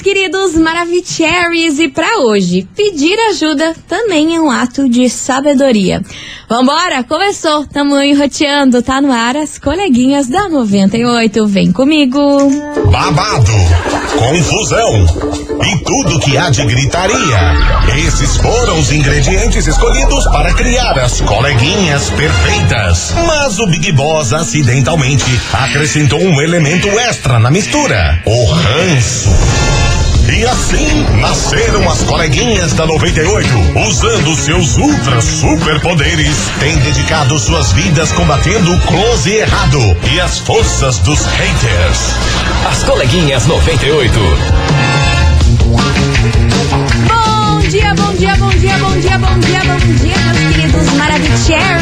queridos Maravicheries, e para hoje, pedir ajuda também é um ato de sabedoria. Vambora, começou, tamo enroteando, tá no ar as coleguinhas da 98, vem comigo. Babado, confusão e tudo que há de gritaria. Esses foram os ingredientes escolhidos para criar as coleguinhas perfeitas. Mas o Big Boss acidentalmente acrescentou um elemento extra na mistura: o ranço. E assim nasceram as coleguinhas da 98, usando seus ultra superpoderes, têm dedicado suas vidas combatendo o close errado e as forças dos haters. As coleguinhas 98. Bom dia, bom dia, bom dia, bom dia, bom dia, bom dia, meus queridos Maravicheries.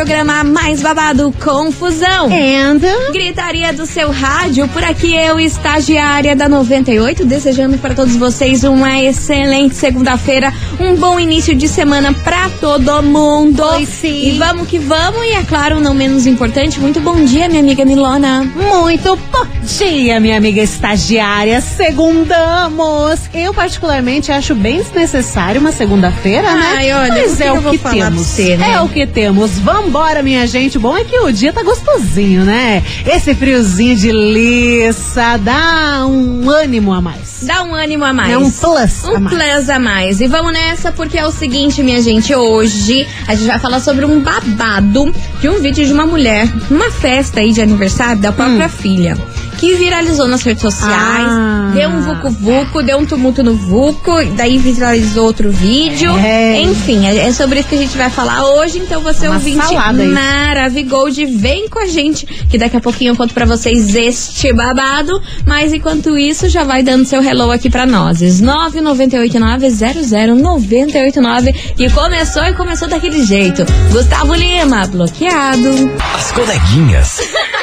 Programa mais babado Confusão. And Gritaria do seu rádio, por aqui eu, estagiária da 98, desejando para todos vocês uma excelente segunda-feira, um bom início de semana para todo mundo. Pois sim. E vamos que vamos, e é claro, não menos importante, muito bom dia, minha amiga Milona. muito bom dia, minha amiga estagiária. Segundamos. Eu, particularmente, acho bem desnecessário uma segunda-feira, né? Ai, olha, Mas que é que o que falar pra temos. você, né? É o que temos. Vambora, minha gente. O bom é que o dia tá gostosinho, né? Esse friozinho de liça dá um ânimo a mais. Dá um ânimo a mais. É um plus Um a mais. plus a mais. E vamos nessa, porque é o seguinte, minha gente. Hoje a gente vai falar sobre um babado de um vídeo de uma mulher numa festa aí de aniversário da própria filha. Que viralizou nas redes sociais. Ah. deu um vucu-vucu, deu um tumulto no vucu, daí viralizou outro vídeo. É. Enfim, é é sobre isso que a gente vai falar hoje. Então você Uma ouvinte. Maravigold, vem com a gente, que daqui a pouquinho eu conto pra vocês este babado. Mas enquanto isso, já vai dando seu hello aqui pra nós. 998900989. E começou e começou daquele jeito. Gustavo Lima, bloqueado. As coleguinhas.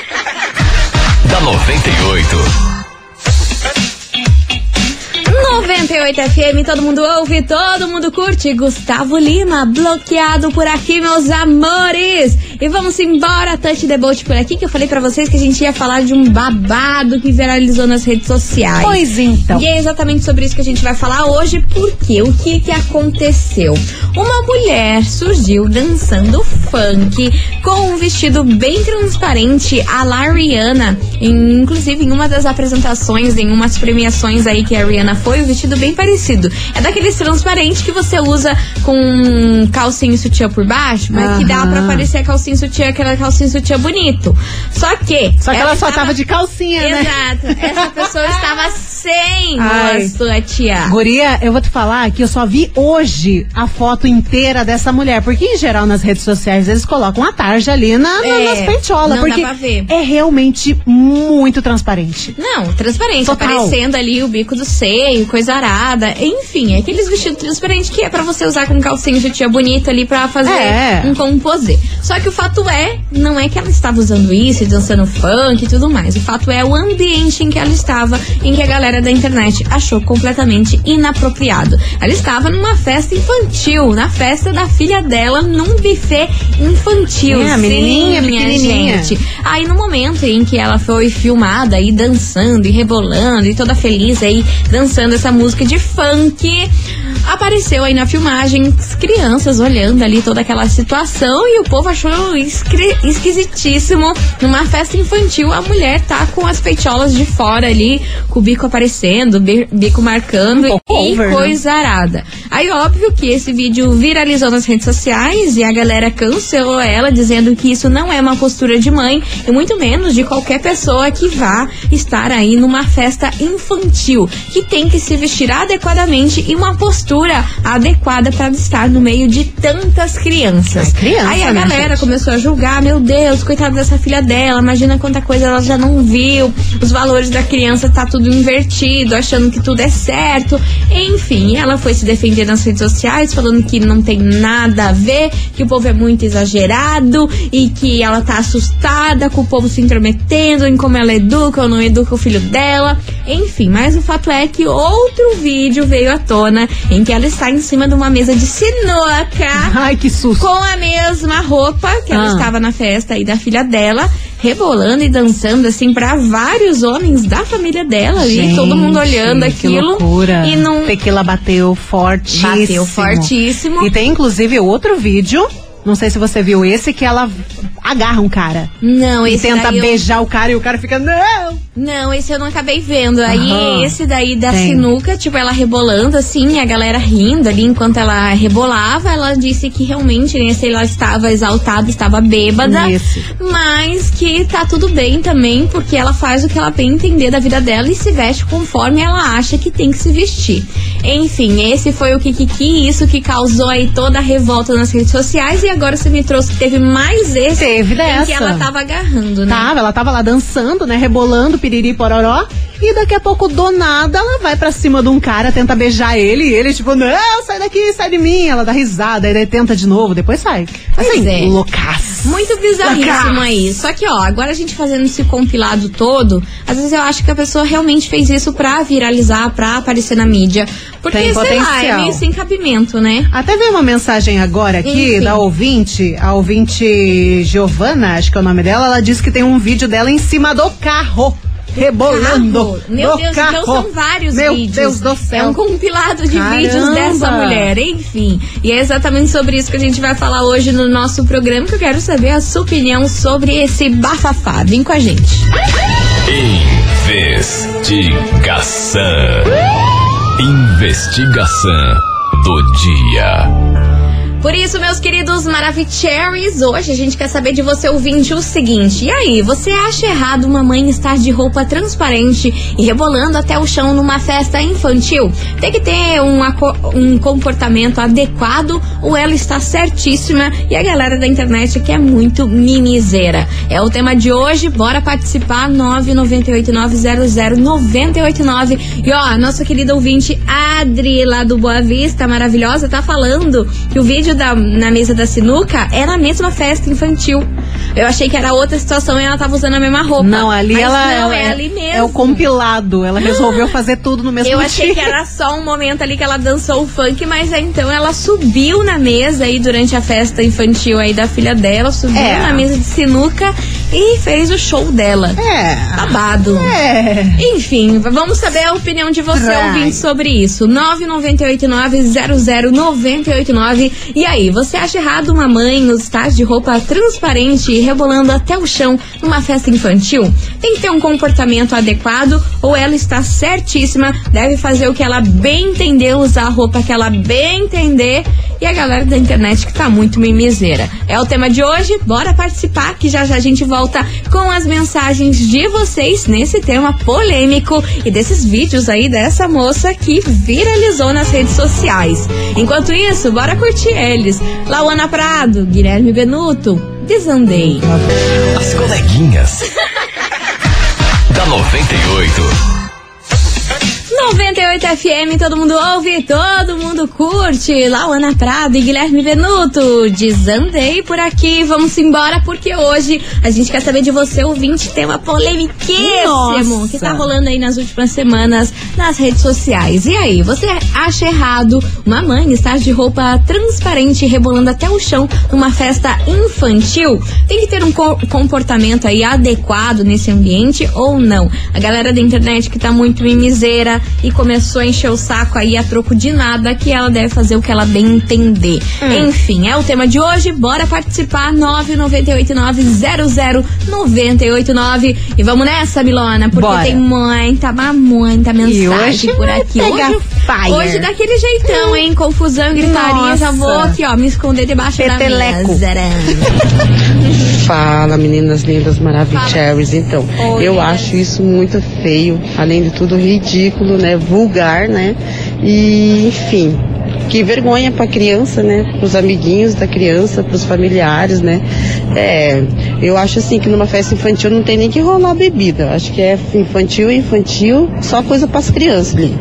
da 98. 98 FM, todo mundo ouve, todo mundo curte. Gustavo Lima, bloqueado por aqui, meus amores. E vamos embora, Touch the Boat por aqui, que eu falei pra vocês que a gente ia falar de um babado que viralizou nas redes sociais. Pois então. E é exatamente sobre isso que a gente vai falar hoje, porque o que que aconteceu? Uma mulher surgiu dançando funk com um vestido bem transparente a la Rihanna, em- inclusive em uma das apresentações, em umas premiações aí que a Rihanna foi, o vestido bem parecido. É daqueles transparentes que você usa com calcinha e sutiã por baixo, mas que dá Aham. pra parecer a calcinha sutiã, aquela calcinha sutiã bonito. Só que... Só que ela, só tava de calcinha, né? Exato. Essa pessoa estava sem Ai. a sua tia. Guria, eu vou te falar que eu só vi hoje a foto inteira dessa mulher. Porque, em geral, nas redes sociais, eles colocam a tarja ali na, na- É, nas peitiolas. não dá Porque pra ver. é realmente muito transparente. Não, transparente, Total. aparecendo ali o bico do seio, coisa arada. Enfim, é aqueles vestidos transparentes que é pra você usar com calcinha de tia bonita ali pra fazer É. um composê. Só que o fato é, não é que ela estava usando isso, e dançando funk e tudo mais. O fato é o ambiente em que ela estava, em que a galera da internet achou completamente inapropriado. Ela estava numa festa infantil, na festa da filha dela, num buffet infantil. É, a menininha, Sim, minha pequenininha. gente. Aí no momento em que ela foi filmada aí dançando e rebolando e toda feliz aí dançando essa música de funk, apareceu aí na filmagem as crianças olhando ali toda aquela situação e o povo achou esquisitíssimo numa festa infantil a mulher tá com as peitiolas de fora ali, com o bico aparecendo, bi- bico marcando Um e over, né? coisa arada. Aí óbvio que esse vídeo viralizou nas redes sociais e a galera cancelou ela dizendo que isso não é uma postura de mãe e muito menos de qualquer pessoa que vá estar aí numa festa infantil, que tem que se vestir adequadamente e uma postura adequada para estar no meio de tantas crianças. É criança, aí a né, galera gente? começou a julgar, meu Deus, coitada dessa filha dela, imagina quanta coisa ela já não viu, os valores da criança tá tudo invertido, achando que tudo é certo. Enfim, ela foi se defender nas redes sociais, falando que não tem nada a ver, que o povo é muito exagerado e que ela tá assustada com o povo se intrometendo em como ela educa ou não educa o filho dela. Enfim, mas o fato é que outro vídeo veio à tona em que ela está em cima de uma mesa de sinuca Ai, que susto. com a mesma roupa que ela Ah. estava na festa aí da filha dela. rebolando e dançando assim pra vários homens da família dela ali, Gente, todo mundo olhando que aquilo. loucura. E não Tequila bateu fortíssimo. bateu fortíssimo. E tem inclusive outro vídeo. Não sei se você viu esse, que ela agarra um cara. Não, E esse tenta daí eu- beijar o cara e o cara fica, não! Não, esse eu não acabei vendo. Aí Aham. esse daí da Tem. sinuca, tipo, ela rebolando assim, a galera rindo ali enquanto ela rebolava, ela disse que realmente, né, se ela estava exaltada, estava bêbada. Isso. Mas que tá tudo bem também, porque ela faz o que ela bem entender da vida dela e se veste conforme ela acha que tem que se vestir. Enfim, esse foi o Kikiki, isso que causou aí toda a revolta nas redes sociais. E agora você me trouxe que teve mais esse Teve em dessa. que ela tava agarrando, né? Tava, ela tava lá dançando, né? Rebolando, piriri, pororó. E daqui a pouco, do nada, ela vai pra cima de um cara, tenta beijar ele. E ele, tipo, não, sai daqui, sai de mim. Ela dá risada, aí daí tenta de novo, depois sai. Pois Assim, é. loucaço. Muito bizarríssimo Loucaço. aí. Só que, ó, agora a gente fazendo esse compilado todo, às vezes eu acho que a pessoa realmente fez isso pra viralizar, pra aparecer na mídia. Porque, Tem sei lá, é potencial. meio sem cabimento, né? Até veio uma mensagem agora aqui Enfim. da ouvinte, a ouvinte Giovana, acho que é o nome dela, ela disse que tem um vídeo dela em cima do carro. Rebolando. Carro. Meu Deus, carro. então são vários Meu vídeos. Deus do céu. É um compilado de Caramba. vídeos dessa mulher, enfim. E é exatamente sobre isso que a gente vai falar hoje no nosso programa, que eu quero saber a sua opinião sobre esse bafafá. Vem com a gente. Investigação. Investigação do dia. Por isso, meus queridos Maravicheries, hoje a gente quer saber de você ouvinte o seguinte. E aí, você acha errado uma mãe estar de roupa transparente e rebolando até o chão numa festa infantil? Tem que ter um, um comportamento adequado ou ela está certíssima e a galera da internet que é muito mimizeira. É o tema de hoje, bora participar, 998900989. E ó, nossa querida ouvinte Adri, lá do Boa Vista, maravilhosa, tá falando que o vídeo da, na mesa da sinuca é na mesma festa infantil. Eu achei que era outra situação e ela tava usando a mesma roupa. Não, ali Mas ela, não, ela é, ali mesmo. É o compilado. Ela resolveu fazer tudo no mesmo Eu dia. achei que era só um momento ali que ela dançou o funk, mas aí, então ela subiu na mesa aí durante a festa infantil aí da filha dela, subiu É. na mesa de sinuca e fez o show dela. É. Babado. É. Enfim, vamos saber a opinião de você, Vai. ouvinte, sobre isso. 998900989. E aí, você acha errado uma mãe estar de roupa transparente e rebolando até o chão numa festa infantil? Tem que ter um comportamento adequado ou ela está certíssima, deve fazer o que ela bem entender, usar a roupa que ela bem entender. E a galera da internet que tá muito mimiseira. É o tema de hoje, bora participar que já já a gente volta com as mensagens de vocês nesse tema polêmico e desses vídeos aí dessa moça que viralizou nas redes sociais. Enquanto isso, bora curtir eles. Lauana Prado, Guilherme Benuto, Desandei. As coleguinhas. da 98. 98 FM, todo mundo ouve, todo mundo curte. Lauana Prado e Guilherme Venuto. Desandei por aqui, vamos embora porque hoje a gente quer saber de você, ouvinte, tema polemiquíssimo que tá rolando aí nas últimas semanas nas redes sociais. E aí, você acha errado uma mãe estar de roupa transparente rebolando até o chão numa festa infantil? Tem que ter um co- comportamento aí adequado nesse ambiente ou não? A galera da internet que tá muito mimiseira e começou a encher o saco aí a troco de nada que ela deve fazer o que ela bem entender. Enfim, é o tema de hoje. Bora participar 998900989 e vamos nessa, Milona, porque Bora. tem muita, muita mensagem por aqui. pegar Hoje, fire. hoje daquele jeitão, hein? Confusão, gritaria. Já vou Nossa. aqui, ó, me esconder debaixo Peteleco. da mesa. Fala, meninas lindas maravilhosas. Então, Oi. eu acho isso muito feio, além de tudo ridículo, né? Vulgar, né? E, enfim, que vergonha pra criança, né? Pros amiguinhos da criança, pros familiares, né? É, eu acho assim que numa festa infantil não tem nem que rolar bebida. Eu acho que é infantil, infantil, só coisa pras crianças ali.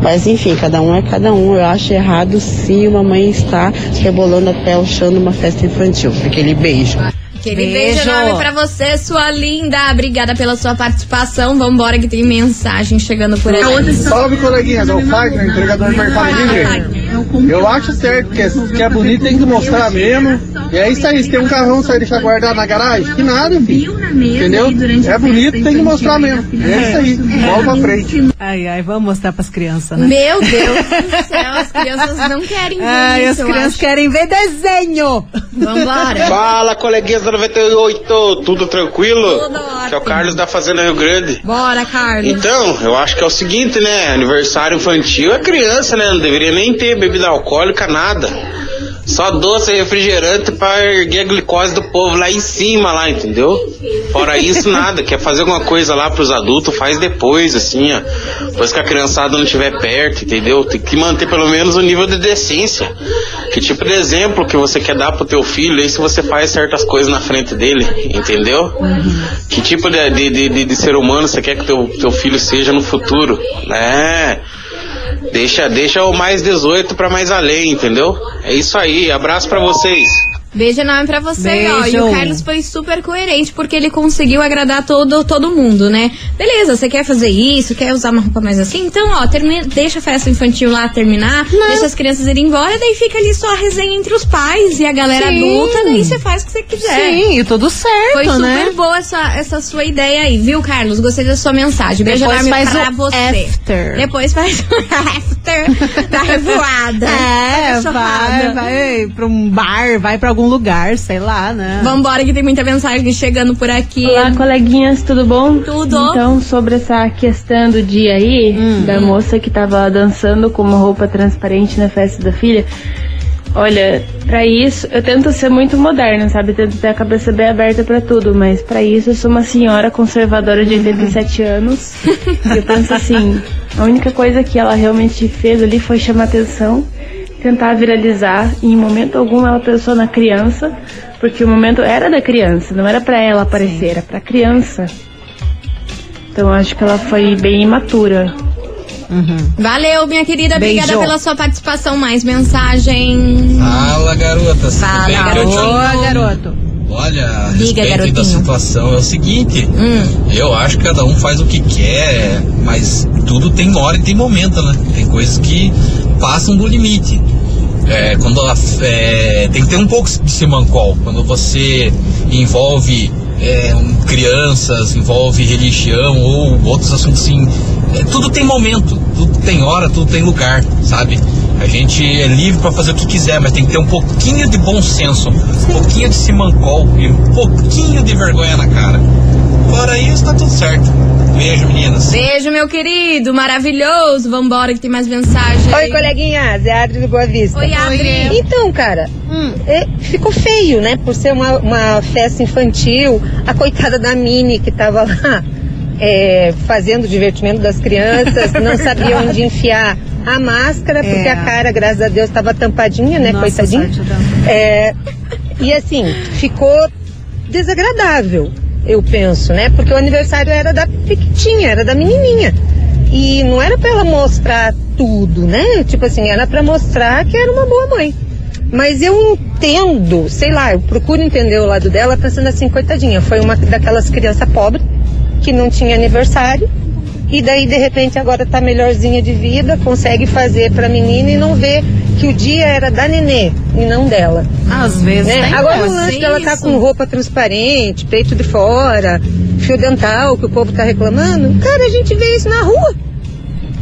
Mas enfim, cada um é cada um. Eu acho errado sim uma mãe estar rebolando até o chão numa festa infantil. Aquele beijo. Aquele Beijo. beijo enorme pra você, sua linda. Obrigada pela sua participação. Vambora que tem mensagem chegando por aí. Salve, coleguinhas. É o Fagner, entregador do Mercado Livre. Eu acho certo, que é, que é bonito tem que mostrar mesmo. E é isso aí, se tem um carrão, você vai deixar guardado na garagem? Que nada, filho. Entendeu? É bonito, tem que mostrar mesmo. É isso aí, bola pra frente. Ai, ai, vamos mostrar pras crianças, né? Meu Deus do céu, as crianças não querem ver Ai, as isso, eu crianças querem ver desenho. Vambora. Fala, coleguinhas da 98, tudo tranquilo? Tudo Que é o. Carlos da Fazenda Rio Grande. Bora, Carlos. Então, eu acho que é o seguinte, né? Aniversário infantil é criança, né? Não deveria nem ter bebida alcoólica, nada. Só doce e refrigerante pra erguer a glicose do povo lá em cima, lá, entendeu? Fora isso, nada. Quer fazer alguma coisa lá pros adultos, faz depois, assim, ó. Depois que a criançada não estiver perto, entendeu? Tem que manter pelo menos o nível de decência. Que tipo de exemplo que você quer dar pro teu filho aí se você faz certas coisas na frente dele, entendeu? Que tipo de, de, de, de- ser humano você quer que teu, teu filho seja no futuro? É. Deixa, deixa o mais 18 pra mais além, entendeu? É isso aí, abraço pra vocês. Beijo enorme pra você, ó. E Beijo. o Carlos foi super coerente, porque ele conseguiu agradar todo, todo mundo, né? Beleza, você quer fazer isso, quer usar uma roupa mais assim? Então, ó, termina, deixa a festa infantil lá terminar, deixa as crianças irem embora, daí fica ali só a resenha entre os pais e a galera Sim. adulta, daí você faz o que você quiser. Sim, e tudo certo, Foi super né? boa essa, essa sua ideia aí, viu, Carlos? Gostei da sua mensagem. Beijo Depois enorme pra você. after. Depois faz o after da revoada. É, da vai, vai pra um bar, vai pra algum lugar, sei lá, né? Vambora que tem muita mensagem chegando por aqui. Olá, coleguinhas, tudo bom? Tudo. Então, sobre essa questão do dia aí, da moça que tava dançando com uma roupa transparente na festa da filha. Olha, pra isso, eu tento ser muito moderna, sabe? Tento ter a cabeça bem aberta pra tudo, mas pra isso eu sou uma senhora conservadora de 87 anos. E eu penso assim, a única coisa que ela realmente fez ali foi chamar atenção, tentar viralizar, e em momento algum ela pensou na criança, porque o momento era da criança, não era pra ela aparecer, era pra criança. Então eu acho que ela foi bem imatura. Valeu, minha querida. Obrigada Beijo. pela sua participação. Mais mensagem. Fala, garotas. Tudo Fala, garoto. garoto. Olha, a Diga, respeito da situação é o seguinte, Hum. eu acho que cada um faz o que quer, mas tudo tem hora e tem momento, né? Tem coisas que passam do limite. É, quando ela, é, tem que ter um pouco de simancol. Quando você envolve é, um, crianças, envolve religião ou outros assuntos assim, é, tudo tem momento, tudo tem hora, tudo tem lugar, sabe? A gente é livre para fazer o que quiser, mas tem que ter um pouquinho de bom senso, um pouquinho de simancol e um pouquinho de vergonha na cara. Fora isso, tá tudo certo. Beijo, meninas. Beijo, meu querido. Maravilhoso. Vambora que tem mais mensagem. Oi, coleguinhas, é a Adri do Boa Vista. Oi, Adri. Então, cara, é, ficou feio, né? Por ser uma, uma festa infantil, a coitada da Mini que tava lá é, fazendo o divertimento das crianças, não sabia onde enfiar a máscara, porque É. a cara, graças a Deus, estava tampadinha, né? Nossa, Coitadinha. É, e assim, ficou desagradável, eu penso, né? Porque o aniversário era da Piquitinha, era da menininha. E não era pra ela mostrar tudo, né? Tipo assim, era pra mostrar que era uma boa mãe. Mas eu entendo, sei lá, eu procuro entender o lado dela pensando assim, coitadinha, foi uma daquelas crianças pobres que não tinha aniversário e daí de repente agora tá melhorzinha de vida, consegue fazer pra menina e não vê que o dia era da nenê e não dela. Às vezes Né? Agora o lance dela tá com roupa transparente, peito de fora, fio dental, que o povo tá reclamando. Cara, a gente vê isso na rua.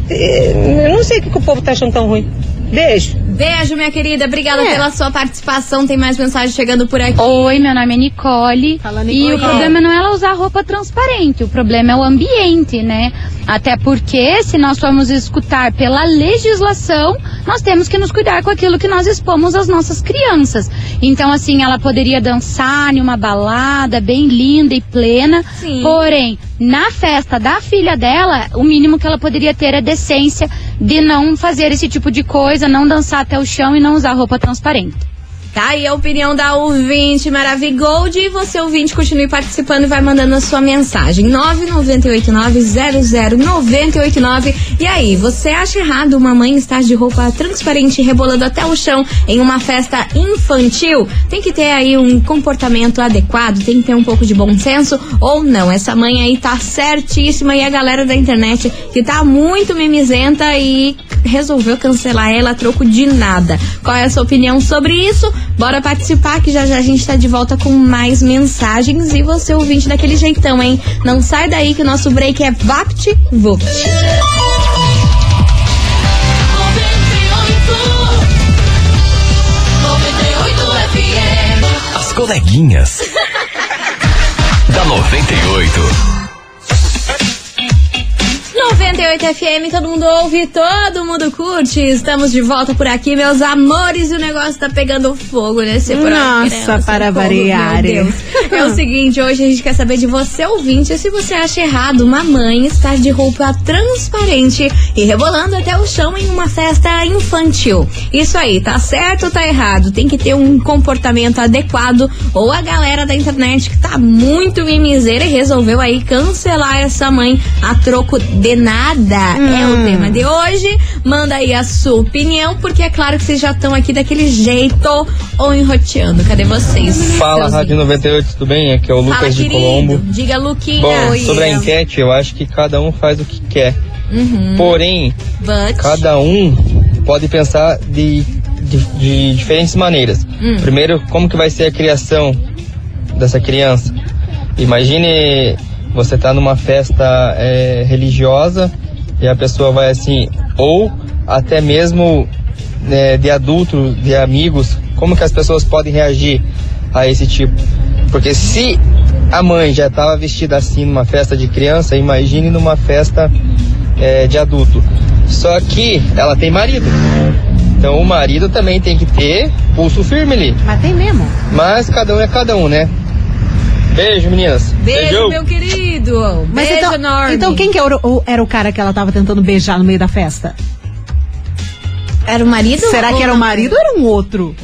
Eu não sei o que, que o povo tá achando tão ruim. Beijo. Beijo, minha querida. Obrigada É. pela sua participação. Tem mais mensagem chegando por aqui. Oi, meu nome é Nicole. Fala, E Nicole. o problema não é ela usar roupa transparente, o problema é o ambiente, né? Até porque, se nós formos escutar pela legislação, nós temos que nos cuidar com aquilo que nós expomos às nossas crianças. Então, assim, ela poderia dançar em uma balada bem linda e plena, Sim. porém, na festa da filha dela, o mínimo que ela poderia ter é decência de não fazer esse tipo de coisa, não dançar até o chão e não usar roupa transparente. Tá aí a opinião da ouvinte Maravigold e você ouvinte continue participando e vai mandando a sua mensagem 998900989 e aí, você acha errado uma mãe estar de roupa transparente rebolando até o chão em uma festa infantil? Tem que ter aí um comportamento adequado, tem que ter um pouco de bom senso ou não? Essa mãe aí tá certíssima e a galera da internet que tá muito mimizenta e resolveu cancelar ela a troco de nada. Qual é a sua opinião sobre isso? Bora participar que já já a gente tá de volta com mais mensagens e você ouvinte daquele jeitão, hein? Não sai daí que o nosso break é Vapt Vupt. As coleguinhas. da 98. 98 FM, todo mundo ouve, todo mundo curte. Estamos de volta por aqui, meus amores, e o negócio tá pegando fogo nesse programa. Nossa, para variar. É o seguinte, hoje a gente quer saber de você, ouvinte, se você acha errado uma mãe estar de roupa transparente e rebolando até o chão em uma festa infantil. Isso aí, tá certo ou tá errado? Tem que ter um comportamento adequado ou a galera da internet que tá muito mimiseira e resolveu aí cancelar essa mãe a troco de nada. É o tema de hoje. Manda aí a sua opinião, porque é claro que vocês já estão aqui daquele jeito ou enroteando. Cadê vocês? Fala, Rádio 98, tudo bem? Aqui é o Lucas Fala, de querido. Colombo. Diga, Luquinha. Bom, Oi, sobre a eu. enquete, eu acho que cada um faz o que quer. Uhum. Porém, But- cada um pode pensar de, de, de diferentes maneiras. Hum. Primeiro, como que vai ser a criação dessa criança? Imagine você tá numa festa é, religiosa e a pessoa vai assim, ou até mesmo né, de adulto, de amigos, como que as pessoas podem reagir a esse tipo? Porque se a mãe já estava vestida assim numa festa de criança, imagine numa festa é, de adulto. Só que ela tem marido. Então o marido também tem que ter pulso firme ali. Mas tem mesmo. Mas cada um é cada um, né? Beijo, meninas. Beijo, meu querido. Mas Beijo então, enorme. então quem que era o, era o cara que ela tava tentando beijar no meio da festa? Era o marido? Será ou que era o não? marido ou era um outro?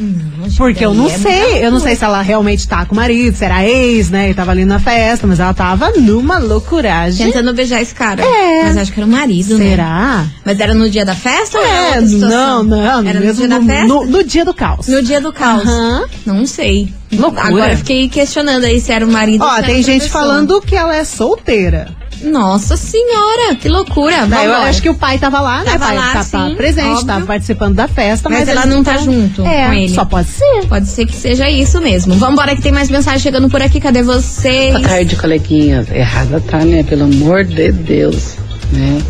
Porque eu não é sei, eu não sei se ela realmente tá com o marido, se era ex, né? E tava ali na festa, mas ela tava numa loucuragem. Tentando beijar esse cara. É. Mas acho que era o marido, né? Será? Mas era no dia da festa ou era É, não, não, Era no mesmo dia da festa? no- no dia do caos. No dia do caos. Aham. Não sei. Loucura. Agora fiquei questionando aí se era o marido ou Ó, se era tem gente pessoa. falando que ela é solteira. Nossa senhora, que loucura. Daí eu acho que o pai tava lá, né? Tava o pai lá, tá, sim, tá presente, óbvio. tava participando da festa, Mas, mas, ela não tá tão- junto é, com ele. Só pode ser. Pode ser que seja isso mesmo. Vambora que tem mais mensagem chegando por aqui. Cadê vocês? Boa tarde, coleguinhas. Errada tá, né? Pelo amor de Deus, né?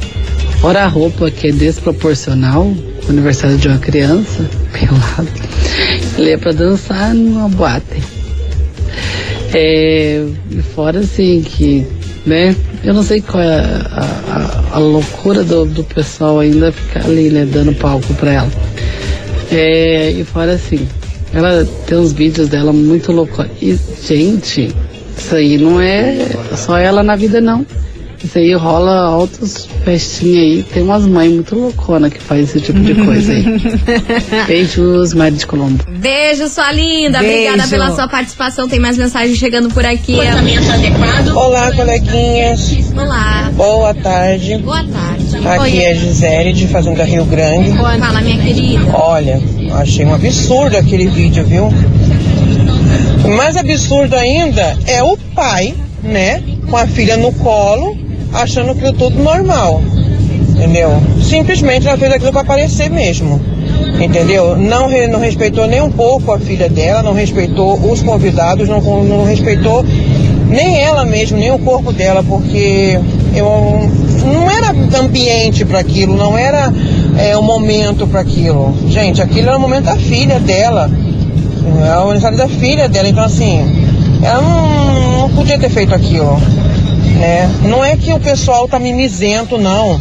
Fora a roupa que é desproporcional, o aniversário de uma criança, pelado, ele é pra dançar numa boate. É, e fora assim que, né? Eu não sei qual é a, a- a loucura do, do pessoal ainda ficar ali, né? Dando palco pra ela. É, e fora assim, ela tem uns vídeos dela muito loucos. E, gente, isso aí não é só ela na vida, não. Isso aí rola altos festinhas aí. Tem umas mães muito louconas que fazem esse tipo de coisa aí. Beijos, Mari de Colombo. Beijo, sua linda. Beijo. Obrigada pela sua participação. Tem mais mensagem chegando por aqui. adequado. Olá, coleguinhas. Olá. Boa tarde. Boa tarde. Aqui Oi. é Gisele de Fazenda Rio Grande. Fala, minha querida. Olha, achei um absurdo aquele vídeo, viu? Mais absurdo ainda é o pai, né, com a filha no colo, achando aquilo tudo normal. Entendeu? Simplesmente ela fez aquilo para aparecer mesmo. Entendeu? Não, não respeitou nem um pouco a filha dela, não respeitou os convidados, não, não respeitou nem ela mesma, nem o corpo dela, porque eu, não era ambiente para aquilo, não era é, o momento para aquilo. Gente, aquilo era o momento da filha dela. É o aniversário da filha dela, então assim, ela não, não podia ter feito aquilo. Né? Não é que o pessoal tá mimizento, não.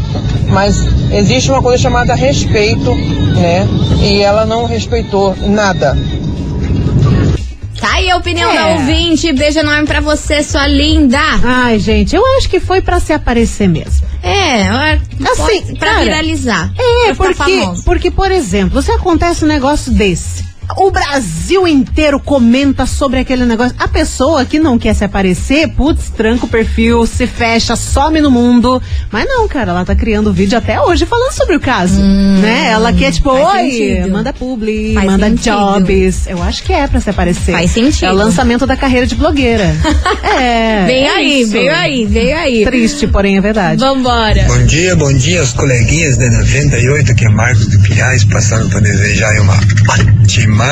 Mas existe uma coisa chamada respeito, né? E ela não respeitou nada. Tá aí a opinião É. da ouvinte. Beijo enorme pra você, sua linda. Ai, gente, eu acho que foi pra se aparecer mesmo. É, Assim, pra cara, viralizar. É, pra porque, porque, por exemplo, se acontece um negócio desse, o Brasil inteiro comenta sobre aquele negócio. A pessoa que não quer se aparecer, putz, tranca o perfil, se fecha, some no mundo. Mas não, cara, ela tá criando vídeo até hoje falando sobre o caso. né? Ela quer, tipo, Hum, oi, sentido. manda publi, Faz manda sentido. jobs. Eu acho que é pra se aparecer. Faz sentido. É o lançamento da carreira de blogueira. é. Veio é aí, isso. veio aí, veio aí. Triste, porém é verdade. Vambora. Bom dia, bom dia, os coleguinhas da 98, que é Marcos do Pilhais, passando para desejar aí uma ótima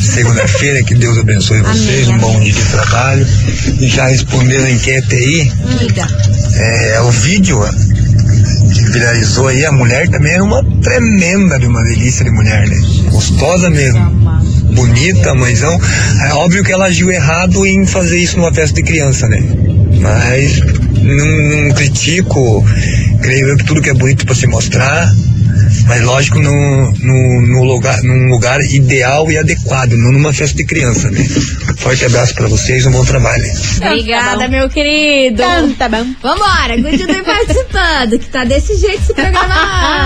segunda-feira, que Deus abençoe vocês, um bom dia de trabalho. E já respondendo a enquete aí, é, o vídeo que viralizou aí, a mulher também é uma tremenda de uma delícia de mulher, né? Gostosa mesmo. Bonita, mãezão. É óbvio que ela agiu errado em fazer isso numa festa de criança, né? Mas não, não critico, creio eu que tudo que é bonito para se mostrar, mas lógico no, no, no lugar, num lugar ideal e adequado, não numa festa de criança, né? Forte abraço para vocês, um bom trabalho. Obrigada, meu querido. Tá bom. Vambora, continue participando, que tá desse jeito esse programa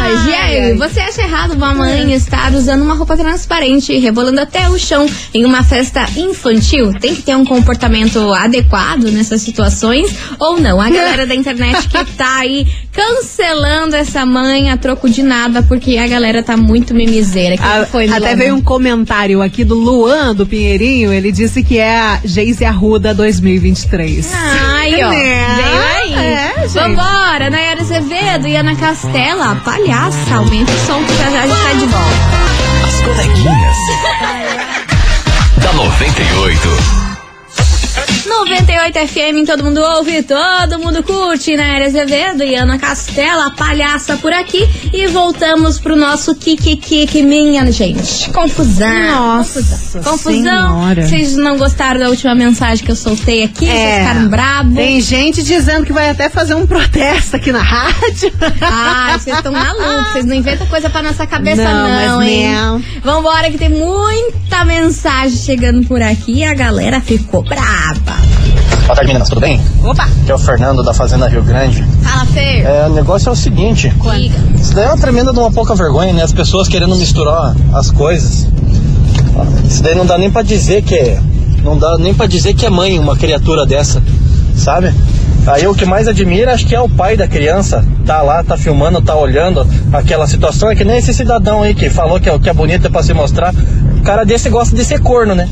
hoje. E aí, você acha errado uma mãe estar usando uma roupa transparente e rebolando até o chão em uma festa infantil? Tem que ter um comportamento adequado nessas situações ou não? A galera da internet que tá aí cancelando essa mãe a troco de nada, porque a galera tá muito mimiseira. Que A- foi, até veio um comentário aqui do Luan do Pinheirinho, ele disse que é a Geise Arruda 2023. Ai, ó. Né? Veio aí. É, gente. Vambora, Nayara Azevedo e Ana Castela. Palhaça, aumenta o som que a gente tá de volta. As coleguinhas. da 98. 98 FM, todo mundo ouve, todo mundo curte, Nayara Azevedo e Ana Castela, palhaça por aqui. E voltamos pro nosso Kiki minha gente. Confusão. Nossa confusão. Vocês não gostaram da última mensagem que eu soltei aqui? Vocês É, ficaram bravos? Tem gente dizendo que vai até fazer um protesto aqui na rádio. Ah, vocês estão malucos, vocês não inventam coisa pra nossa cabeça, Não, não, hein? não. Vambora, que tem muita mensagem chegando por aqui e a galera ficou brava. Boa tarde, meninas, tudo bem? Opa! Aqui é o Fernando da Fazenda Rio Grande. Fala, Fer. É, o negócio é o seguinte: isso daí é uma tremenda de uma pouca vergonha, né? As pessoas querendo misturar as coisas. Isso daí não dá nem pra dizer que é. Não dá nem pra dizer que é mãe uma criatura dessa, sabe? Aí o que mais admira acho que é o pai da criança. Tá lá, tá filmando, tá olhando aquela situação. É que nem esse cidadão aí que falou que é, que é bonita pra se mostrar. O cara desse gosta de ser corno, né?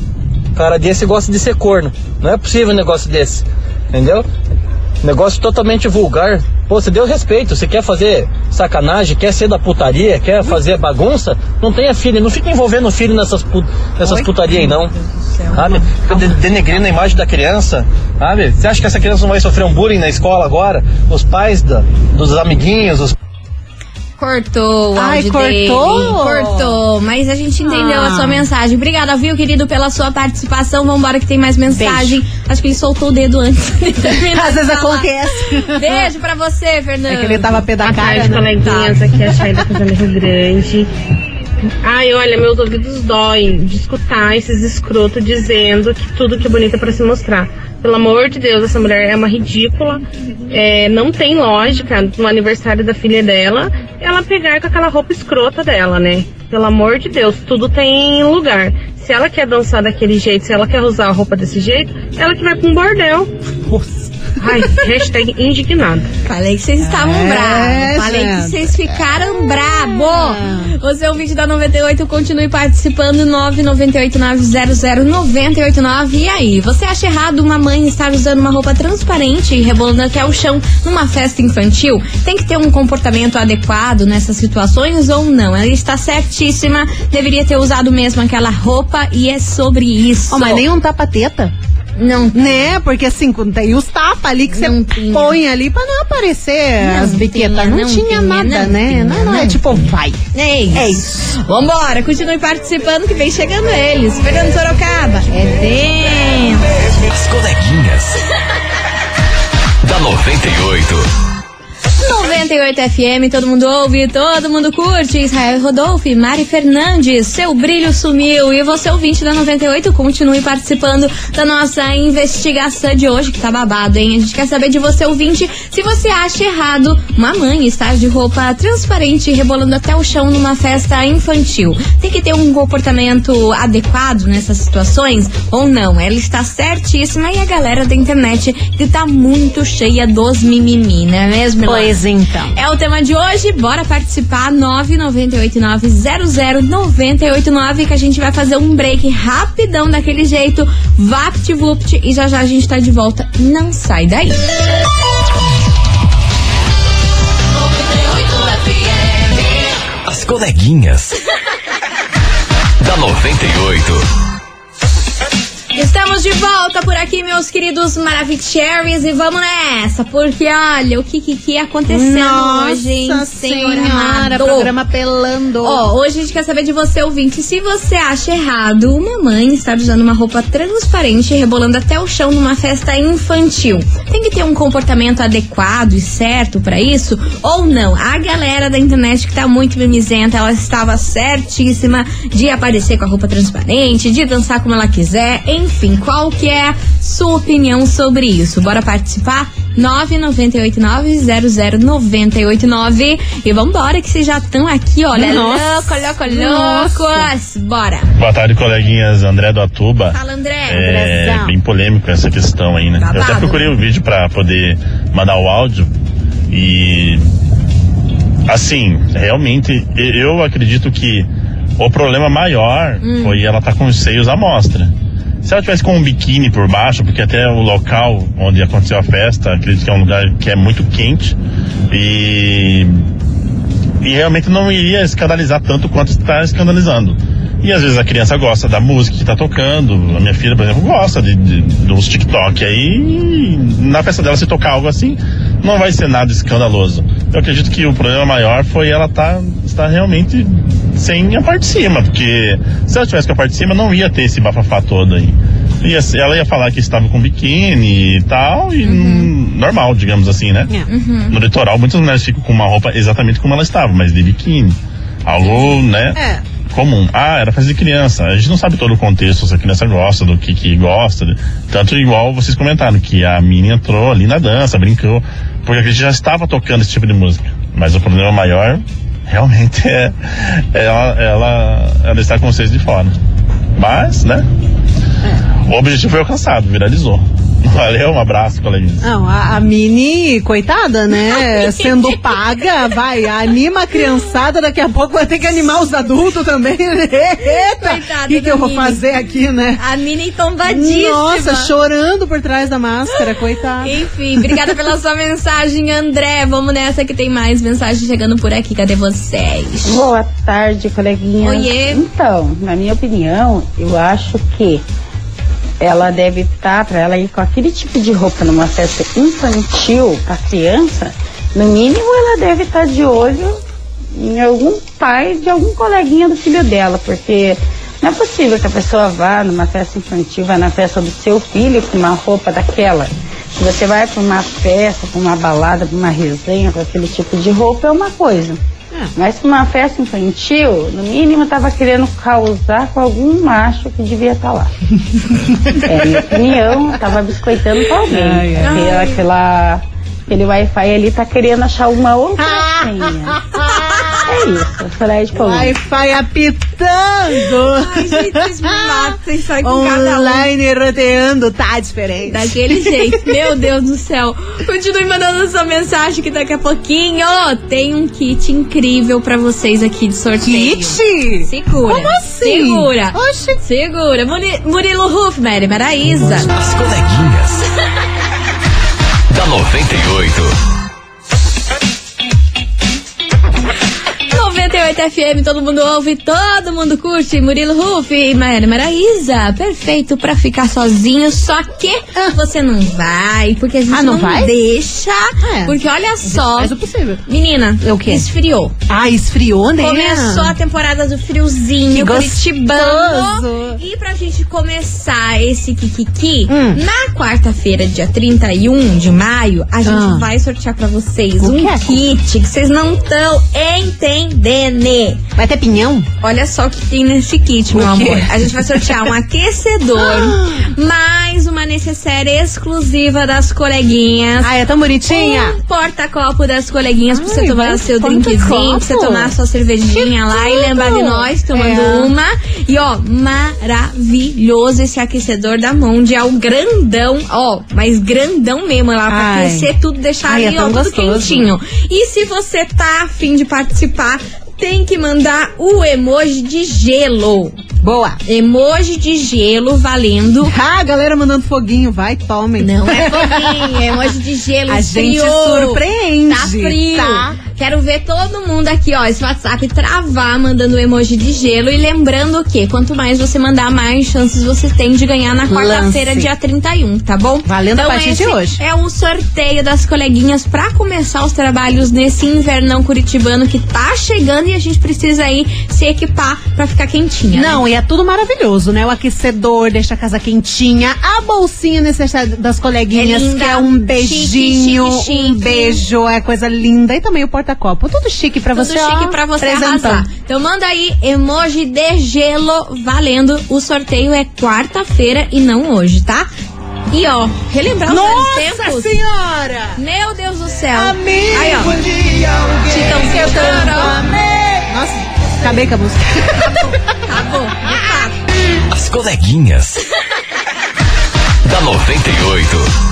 Cara desse gosta de ser corno. Não é possível um negócio desse. Entendeu? Negócio totalmente vulgar. Pô, você deu respeito. Você quer fazer sacanagem, quer ser da putaria, quer fazer bagunça? Não tenha filho. Não fica envolvendo o filho nessas, pu nessas putarias aí, não. Sabe? Fica de- denegrindo a imagem da criança. Sabe? Você acha que essa criança não vai sofrer um bullying na escola agora? Os pais da- dos amiguinhos, os Cortou o Ai, áudio cortou? dele. Cortou, mas a gente entendeu Ah. a sua mensagem. Obrigada, viu, querido, pela sua participação. Vambora que tem mais mensagem. Acho que ele soltou o dedo antes Às vezes acontece. Beijo pra você, Fernando. É que ele tava pé da Boa cara, tarde, né? coleguinhas. Aqui é a Chay da Fazenda Rio Grande. Ai, olha, meus ouvidos doem de escutar esses escrotos dizendo que tudo que é bonito é pra se mostrar. Pelo amor de Deus, essa mulher é uma ridícula. É, não tem lógica no aniversário da filha dela ela pegar com aquela roupa escrota dela, né? Pelo amor de Deus, tudo tem lugar. Se ela quer dançar daquele jeito, se ela quer usar a roupa desse jeito, ela que vai pra um bordel. Ai, hashtag indignado. Falei que vocês estavam É, bravos. Falei que gente. vocês ficaram bravos. Você é o vídeo da 98, continue participando. 998900989. E aí, você acha errado uma mãe estar usando uma roupa transparente e rebolando até o chão numa festa infantil? Tem que ter um comportamento adequado nessas situações ou não? Ela está certíssima. Deveria ter usado mesmo aquela roupa e é sobre isso. Ó, mas nem um tapa-teta. Não. Né? Porque assim, quando tem os tapas ali que você põe ali pra não aparecer Não as biquetas. tinha, Não, não tinha tinha, nada, não né? tinha, não, não, é tipo, vai. É isso. É isso. Vambora, continue participando que vem chegando eles. Fernando Sorocaba. É dentro. As coleguinhas. da 98. 98 FM, todo mundo ouve, todo mundo curte. Israel Rodolfo, Mari Fernandes, seu brilho sumiu. E você, ouvinte da 98, continue participando da nossa investigação de hoje, que tá babado, hein? A gente quer saber de você, ouvinte, se você acha errado uma mãe estar de roupa transparente rebolando até o chão numa festa infantil. Tem que ter um comportamento adequado nessas situações ou não? Ela está certíssima e a galera da internet que tá muito cheia dos mimimi, não é mesmo? Pois então. É o tema de hoje, bora participar 998900989 que a gente vai fazer um break rapidão daquele jeito, vapt-vupt e já já a gente tá de volta, não sai daí. As coleguinhas. da 98. Estamos de volta por aqui, meus queridos Maravicheries, e vamos nessa, porque olha o que que, que acontecendo Nossa hoje, hein, senhor senhora, amado. programa pelando. Ó, hoje a gente quer saber de você, ouvinte, se você acha errado uma mãe estar usando uma roupa transparente e rebolando até o chão numa festa infantil. Tem que ter um comportamento adequado e certo pra isso ou não? A galera da internet que tá muito mimizenta, ela estava certíssima de aparecer com a roupa transparente, de dançar como ela quiser, enfim, qual que é a sua opinião sobre isso? Bora participar? 998900989 e vambora que vocês já estão aqui, olha, Nossa. louco, louco, Nossa. loucos, bora. Boa tarde, coleguinhas. André do Atuba. Fala, André. É Andrezão. bem polêmico essa questão aí, né? Eu até Babado. procurei o vídeo pra poder mandar o áudio e assim, realmente eu acredito que o problema maior Hum. foi ela estar com os seios à mostra. Se ela tivesse com um biquíni por baixo, porque até o local onde aconteceu a festa, acredito que é um lugar que é muito quente e e realmente não iria escandalizar tanto quanto está escandalizando. E às vezes a criança gosta da música que está tocando. A minha filha, por exemplo, gosta de, de- dos TikTok aí. na festa dela, se tocar algo assim, não vai ser nada escandaloso. Eu acredito que o problema maior foi ela tá, estar realmente sem a parte de cima, porque se ela tivesse com a parte de cima, não ia ter esse bafafá todo aí. Ia, ela ia falar que estava com biquíni e tal, e hum, normal, digamos assim, né? No litoral, muitas mulheres ficam com uma roupa exatamente como ela estava, mas de biquíni. Algo, né? É. Comum. Ah, era festa de criança. A gente não sabe todo o contexto, se a criança gosta, do que que gosta. Tanto igual vocês comentaram, que a Mini entrou ali na dança, brincou, porque a gente já estava tocando esse tipo de música. Mas o problema maior, realmente, é ela, ela, ela estar com vocês de fora. Mas, né? O objetivo foi alcançado, viralizou. Valeu, um abraço, coleguinhas. Não, a, a Mini, coitada, né? Sendo paga, vai, anima a criançada, daqui a pouco vai ter que animar os adultos também. né? Eita! Coitada O que, eu vou Mini. fazer aqui, né? A Mini tombadíssima. Nossa, chorando por trás da máscara, coitada. Enfim, obrigada pela sua mensagem, André. Vamos nessa que tem mais mensagem chegando por aqui. Cadê vocês? Boa tarde, coleguinha. Oiê. Então, na minha opinião, eu acho que ela deve estar, para ela ir com aquele tipo de roupa numa festa infantil para criança, no mínimo ela deve estar de olho em algum pai de algum coleguinha do filho dela, porque não é possível que a pessoa vá numa festa infantil, vá na festa do seu filho com uma roupa daquela. Se você vai para uma festa, para uma balada, para uma resenha com aquele tipo de roupa, é uma coisa. Mas uma festa infantil, no mínimo estava querendo causar com algum macho que devia estar lá. é, minha opinião, tava biscoitando pra alguém. Ai, ai. Aquela, aquele Wi-Fi ali tá querendo achar uma outra senha. É isso, Fred Paulo. Wi-Fi apitando. Ai, gente, vocês me matam, vocês saem com cada um. Online roteando, tá diferente. Daquele jeito, meu Deus do céu. Continue mandando sua mensagem que daqui a pouquinho tem um kit incrível pra vocês aqui de sorteio. Kit? Segura. Como assim? Segura. Segura. Muri- Murilo Ruf, Mary Maraíza. As coleguinhas. da 98. 98 FM, todo mundo ouve, todo mundo curte. Murilo Ruff e Maiara Maraíza. Perfeito pra ficar sozinho, só que você não vai, porque a gente Ah, não vai? deixa. É. Porque olha só. faz o possível. Menina, O quê? esfriou. Ah, esfriou, né? Começou a temporada do friozinho, curitibano. E pra gente começar esse Kikiki, Hum. na quarta-feira, dia 31 de maio, a gente Ah. vai sortear pra vocês O um kit que vocês não estão entendendo. Vai ter pinhão? Olha só o que tem nesse kit, meu amor. A gente vai sortear um aquecedor, mais uma necessaire exclusiva das coleguinhas. Ah, é tão bonitinha. Um porta-copo das coleguinhas pra você Ai, tomar seu drinkzinho, pra você tomar sua cervejinha lá e tudo. lembrar de nós tomando É. uma. E ó, maravilhoso esse aquecedor da Monde. É o grandão, ó, mas grandão mesmo lá pra Ai. aquecer tudo, deixar Ai, é ali, ó, tão tudo gostoso. quentinho. E se você tá afim de participar, tem que mandar o emoji de gelo. Boa. Emoji de gelo valendo. Ah, a galera mandando foguinho, vai, tomem. Não é foguinho, é emoji de gelo. A gente esfriou. surpreende. Tá frio. tá? Quero ver todo mundo aqui, ó, esse WhatsApp travar mandando o emoji de gelo. E lembrando que quanto mais você mandar, mais chances você tem de ganhar na quarta-feira, dia 31, tá bom? Valendo a partir de hoje. É o sorteio das coleguinhas pra começar os trabalhos nesse invernão curitibano que tá chegando e a gente precisa aí se equipar pra ficar quentinha. né? Não, e é tudo maravilhoso, né? O aquecedor deixa a casa quentinha, a bolsinha necessária das coleguinhas, É linda, que é um beijinho, chique, chique, um chique. beijo, é coisa linda. E também o porta-copo, tudo chique pra Tudo você, chique ó, pra você presentão. arrasar. Então manda aí emoji de gelo valendo. O sorteio é quarta-feira e não hoje, tá? E ó, relembrar os Nossa tempos. senhora! Meu Deus do céu. Amigo Aí, ó. de alguém Nossa, acabei com a música. Acabou. As coleguinhas. da 98.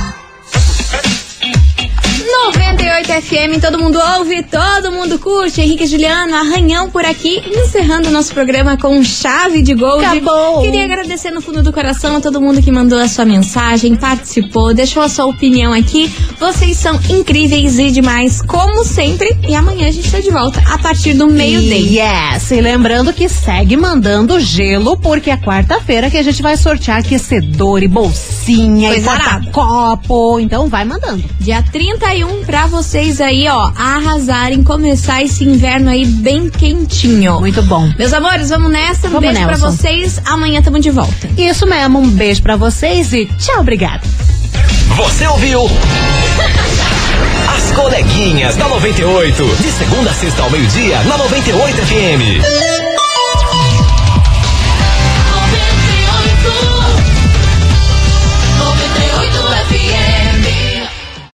98 FM, todo mundo ouve, todo mundo curte. Henrique e Juliano, arranhão por aqui, encerrando o nosso programa com chave de gold. Acabou. Queria agradecer no fundo do coração a todo mundo que mandou a sua mensagem, participou, deixou a sua opinião aqui. Vocês são incríveis e demais, como sempre. E amanhã a gente tá de volta a partir do meio-dia. Yes, e lembrando que segue mandando gelo, porque é quarta-feira que a gente vai sortear aquecedor e bolsinha Coisa e porta-copo. Então vai mandando. Dia 31 pra vocês aí, ó, arrasarem, começar esse inverno aí bem quentinho. Muito bom. Meus amores, vamos nessa. Um Vamos, beijo pra Nelson. vocês. Amanhã tamo de volta. Isso mesmo, um beijo pra vocês e tchau, obrigada. Você ouviu? As coleguinhas da 98. De segunda a sexta ao meio-dia, na 98 FM.